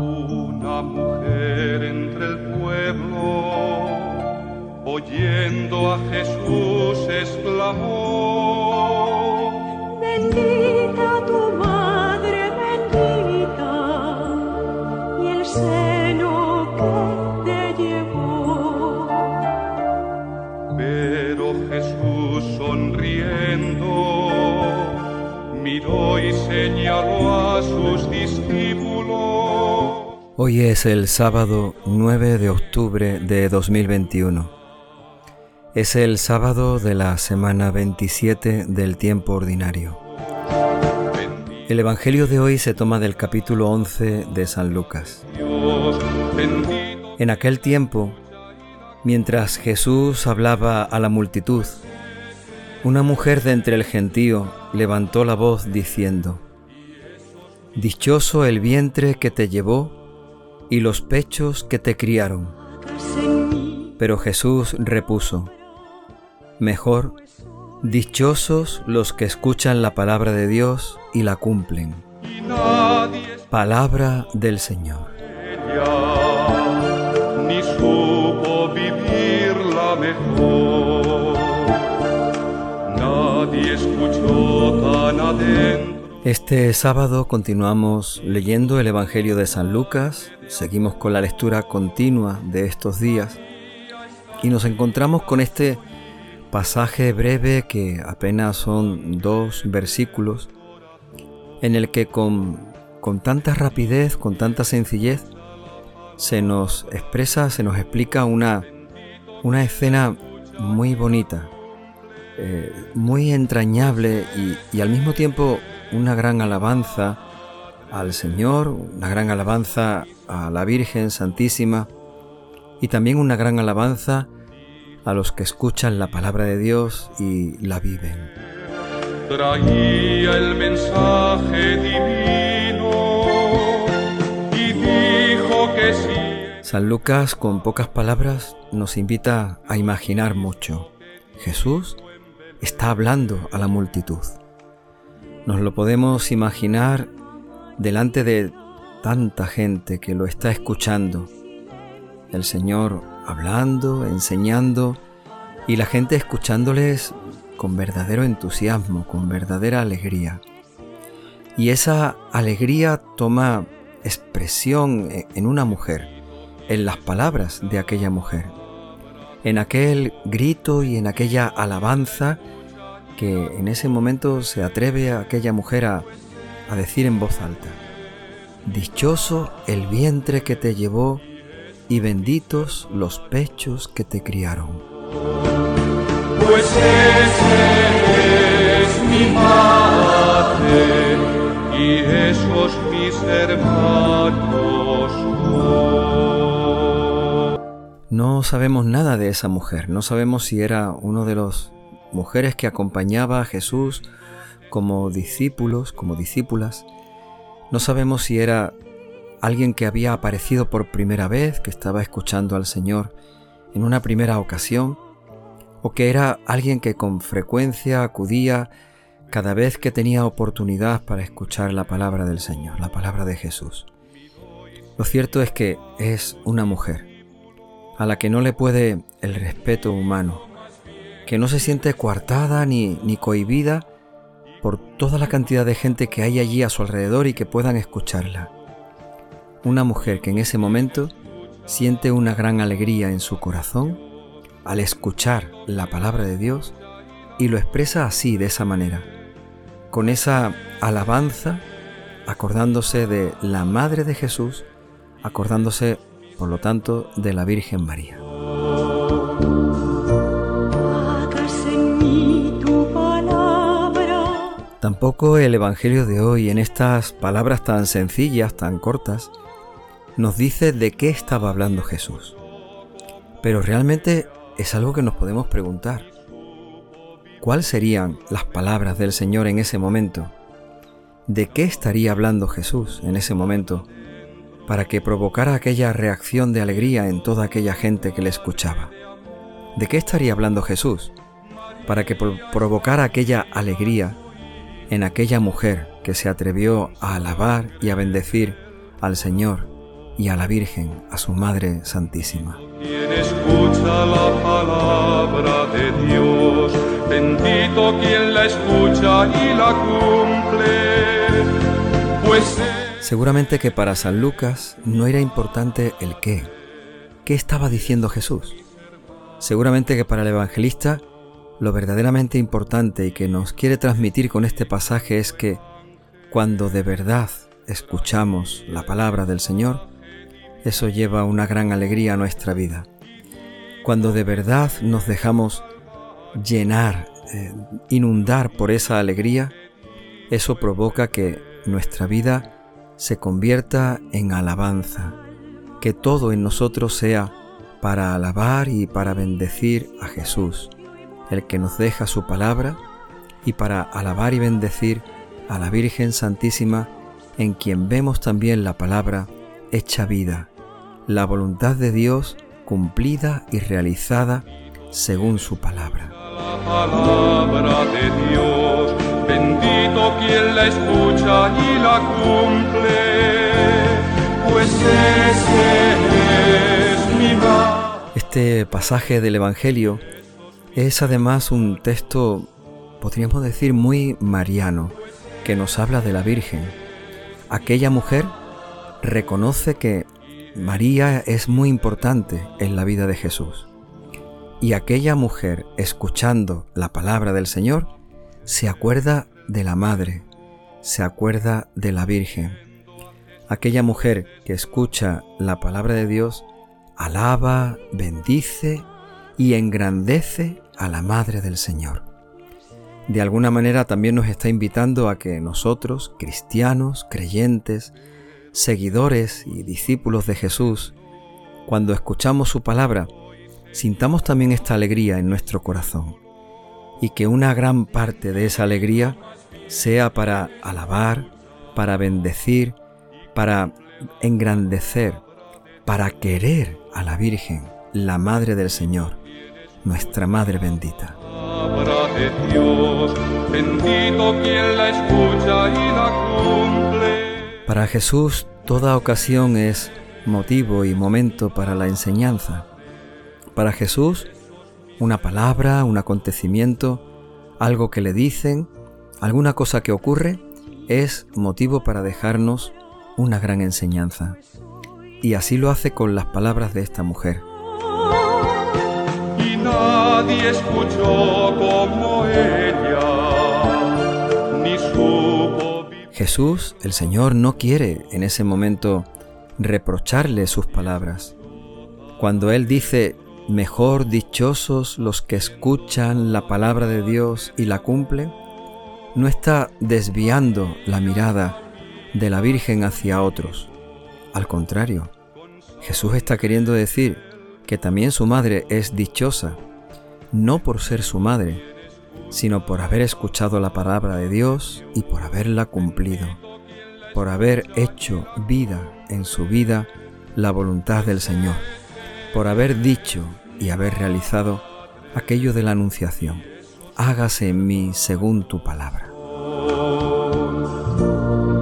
Una mujer entre el pueblo, oyendo a Jesús, exclamó, Bendita tu madre, bendita, y el seno que te llevó. Pero Jesús sonriendo miró y señaló a sus discípulos. Hoy es el sábado 9 de octubre de 2021. Es el sábado de la semana 27 del tiempo ordinario. El Evangelio de hoy se toma del capítulo 11 de San Lucas. En aquel tiempo, mientras Jesús hablaba a la multitud, una mujer de entre el gentío levantó la voz diciendo, Dichoso el vientre que te llevó y los pechos que te criaron. Pero Jesús repuso, Mejor, dichosos los que escuchan la palabra de Dios y la cumplen. Palabra del Señor. ni supo vivirla mejor. Nadie escuchó tan adentro. Este sábado continuamos leyendo el Evangelio de San Lucas, seguimos con la lectura continua de estos días. Y nos encontramos con este pasaje breve que apenas son dos versículos en el que con, con tanta rapidez, con tanta sencillez, se nos expresa, se nos explica una, una escena muy bonita, eh, muy entrañable y, y al mismo tiempo una gran alabanza al Señor, una gran alabanza a la Virgen Santísima y también una gran alabanza a los que escuchan la palabra de Dios y la viven. Traía el mensaje divino y dijo que sí. San Lucas con pocas palabras nos invita a imaginar mucho. Jesús está hablando a la multitud. Nos lo podemos imaginar delante de tanta gente que lo está escuchando. El Señor hablando, enseñando y la gente escuchándoles con verdadero entusiasmo, con verdadera alegría. Y esa alegría toma expresión e- en una mujer, en las palabras de aquella mujer, en aquel grito y en aquella alabanza que en ese momento se atreve a aquella mujer a, a decir en voz alta, Dichoso el vientre que te llevó y benditos los pechos que te criaron. Pues ese es mi madre y esos mis hermanos. No sabemos nada de esa mujer, no sabemos si era uno de los mujeres que acompañaba a Jesús como discípulos, como discípulas. No sabemos si era alguien que había aparecido por primera vez, que estaba escuchando al Señor en una primera ocasión, o que era alguien que con frecuencia acudía cada vez que tenía oportunidad para escuchar la palabra del Señor, la palabra de Jesús. Lo cierto es que es una mujer a la que no le puede el respeto humano, que no se siente coartada ni, ni cohibida por toda la cantidad de gente que hay allí a su alrededor y que puedan escucharla. Una mujer que en ese momento siente una gran alegría en su corazón al escuchar la palabra de Dios y lo expresa así, de esa manera, con esa alabanza, acordándose de la Madre de Jesús, acordándose, por lo tanto, de la Virgen María. Tampoco el Evangelio de hoy, en estas palabras tan sencillas, tan cortas, nos dice de qué estaba hablando Jesús. Pero realmente es algo que nos podemos preguntar. ¿Cuáles serían las palabras del Señor en ese momento? ¿De qué estaría hablando Jesús en ese momento para que provocara aquella reacción de alegría en toda aquella gente que le escuchaba? ¿De qué estaría hablando Jesús para que pro- provocara aquella alegría en aquella mujer que se atrevió a alabar y a bendecir al Señor y a la Virgen, a su Madre Santísima. Quien escucha la palabra de Dios, bendito quien la escucha y la cumple, pues Seguramente que para San Lucas no era importante el qué. ¿Qué estaba diciendo Jesús? Seguramente que para el evangelista lo verdaderamente importante y que nos quiere transmitir con este pasaje es que cuando de verdad escuchamos la palabra del Señor, eso lleva una gran alegría a nuestra vida. Cuando de verdad nos dejamos llenar, eh, inundar por esa alegría, eso provoca que nuestra vida se convierta en alabanza, que todo en nosotros sea para alabar y para bendecir a Jesús, el que nos deja su palabra, y para alabar y bendecir a la Virgen Santísima, en quien vemos también la palabra hecha vida, la voluntad de Dios cumplida y realizada según su palabra. la palabra de Dios, bendito quien la escucha y la cumple, pues ese es mi. Este pasaje del Evangelio es además un texto, podríamos decir, muy mariano, que nos habla de la Virgen. Aquella mujer reconoce que María es muy importante en la vida de Jesús. Y aquella mujer, escuchando la palabra del Señor, se acuerda de la Madre, se acuerda de la Virgen. Aquella mujer que escucha la palabra de Dios, alaba, bendice y engrandece a la Madre del Señor. De alguna manera también nos está invitando a que nosotros, cristianos, creyentes, seguidores y discípulos de Jesús, cuando escuchamos su palabra, sintamos también esta alegría en nuestro corazón y que una gran parte de esa alegría sea para alabar, para bendecir, para engrandecer, para querer a la Virgen, la Madre del Señor, nuestra Madre bendita. Palabra de Dios, bendito quien la escucha y la cumple. Para Jesús toda ocasión es motivo y momento para la enseñanza. Para Jesús una palabra, un acontecimiento, algo que le dicen, alguna cosa que ocurre, es motivo para dejarnos una gran enseñanza. Y así lo hace con las palabras de esta mujer. Nadie escuchó como ella, ni supo. Jesús, el Señor, no quiere en ese momento reprocharle sus palabras. Cuando Él dice, mejor dichosos los que escuchan la palabra de Dios y la cumplen, no está desviando la mirada de la Virgen hacia otros. Al contrario, Jesús está queriendo decir que también su madre es dichosa, no por ser su madre, sino por haber escuchado la palabra de Dios y por haberla cumplido, por haber hecho vida en su vida la voluntad del Señor, por haber dicho y haber realizado aquello de la Anunciación. Hágase en mí según tu palabra.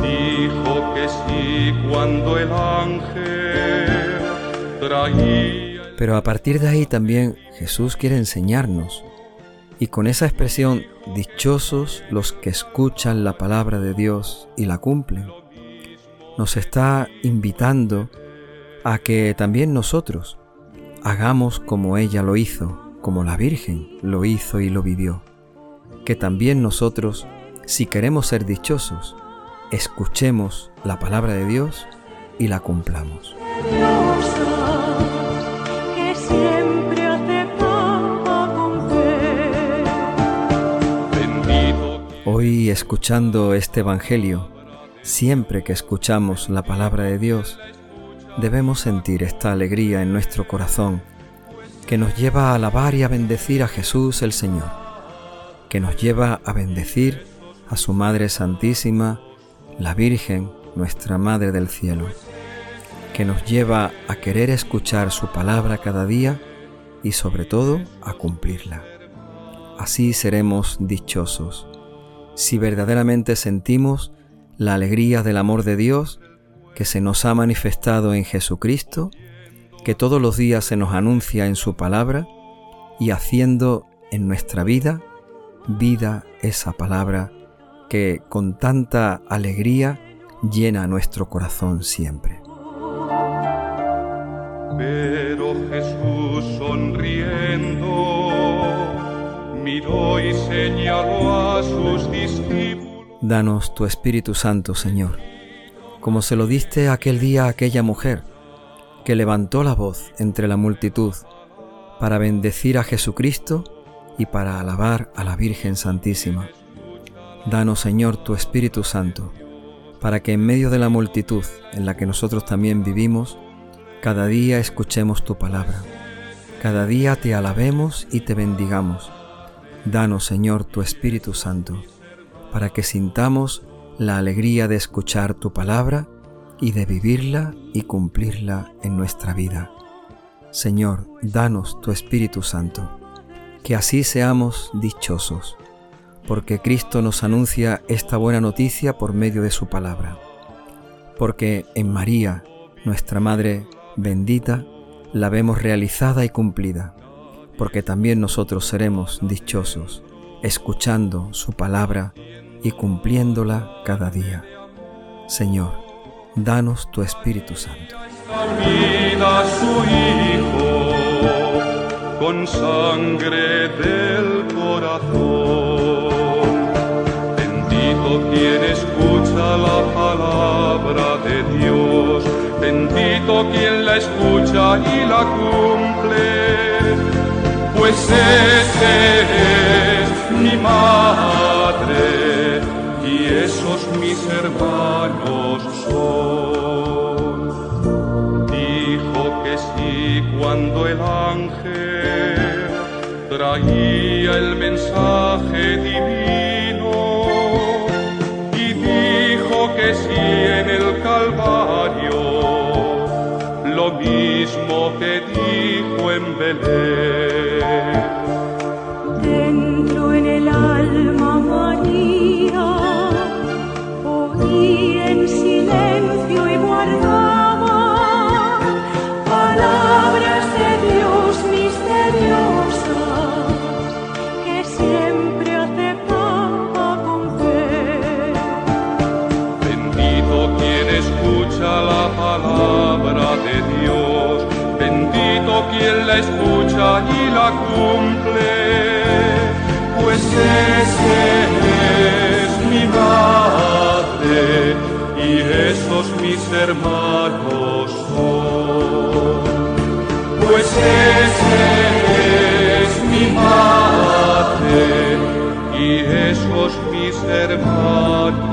Dijo que sí cuando el ángel traía Pero a partir de ahí también Jesús quiere enseñarnos. Y con esa expresión, dichosos los que escuchan la palabra de Dios y la cumplen, nos está invitando a que también nosotros hagamos como ella lo hizo, como la Virgen lo hizo y lo vivió. Que también nosotros, si queremos ser dichosos, escuchemos la palabra de Dios y la cumplamos. Hoy escuchando este Evangelio, siempre que escuchamos la palabra de Dios, debemos sentir esta alegría en nuestro corazón que nos lleva a alabar y a bendecir a Jesús el Señor, que nos lleva a bendecir a su Madre Santísima, la Virgen, nuestra Madre del Cielo, que nos lleva a querer escuchar su palabra cada día y sobre todo a cumplirla. Así seremos dichosos, si verdaderamente sentimos la alegría del amor de Dios que se nos ha manifestado en Jesucristo, que todos los días se nos anuncia en su palabra y haciendo en nuestra vida vida esa palabra que con tanta alegría llena nuestro corazón siempre. Pero Jesús sonriendo Danos tu Espíritu Santo, Señor, como se lo diste aquel día a aquella mujer que levantó la voz entre la multitud para bendecir a Jesucristo y para alabar a la Virgen Santísima. Danos, Señor, tu Espíritu Santo, para que en medio de la multitud en la que nosotros también vivimos, cada día escuchemos tu palabra, cada día te alabemos y te bendigamos. Danos, Señor, tu Espíritu Santo, para que sintamos la alegría de escuchar tu palabra y de vivirla y cumplirla en nuestra vida. Señor, danos tu Espíritu Santo que así seamos dichosos, porque Cristo nos anuncia esta buena noticia por medio de su palabra, porque en María, nuestra Madre bendita, la vemos realizada y cumplida, porque también nosotros seremos dichosos, escuchando su palabra y cumpliéndola cada día. Señor, danos tu Espíritu Santo con sangre del corazón. Bendito quien escucha la palabra de Dios, bendito quien la escucha y la cumple, pues ese es mi madre y esos mis hermanos son. Dijo que sí cuando el ángel traía el mensaje divino y dijo que si en el Calvario lo mismo que dijo en Belén. Hermanos son. Pues ese es mi madre y esos mis hermanos.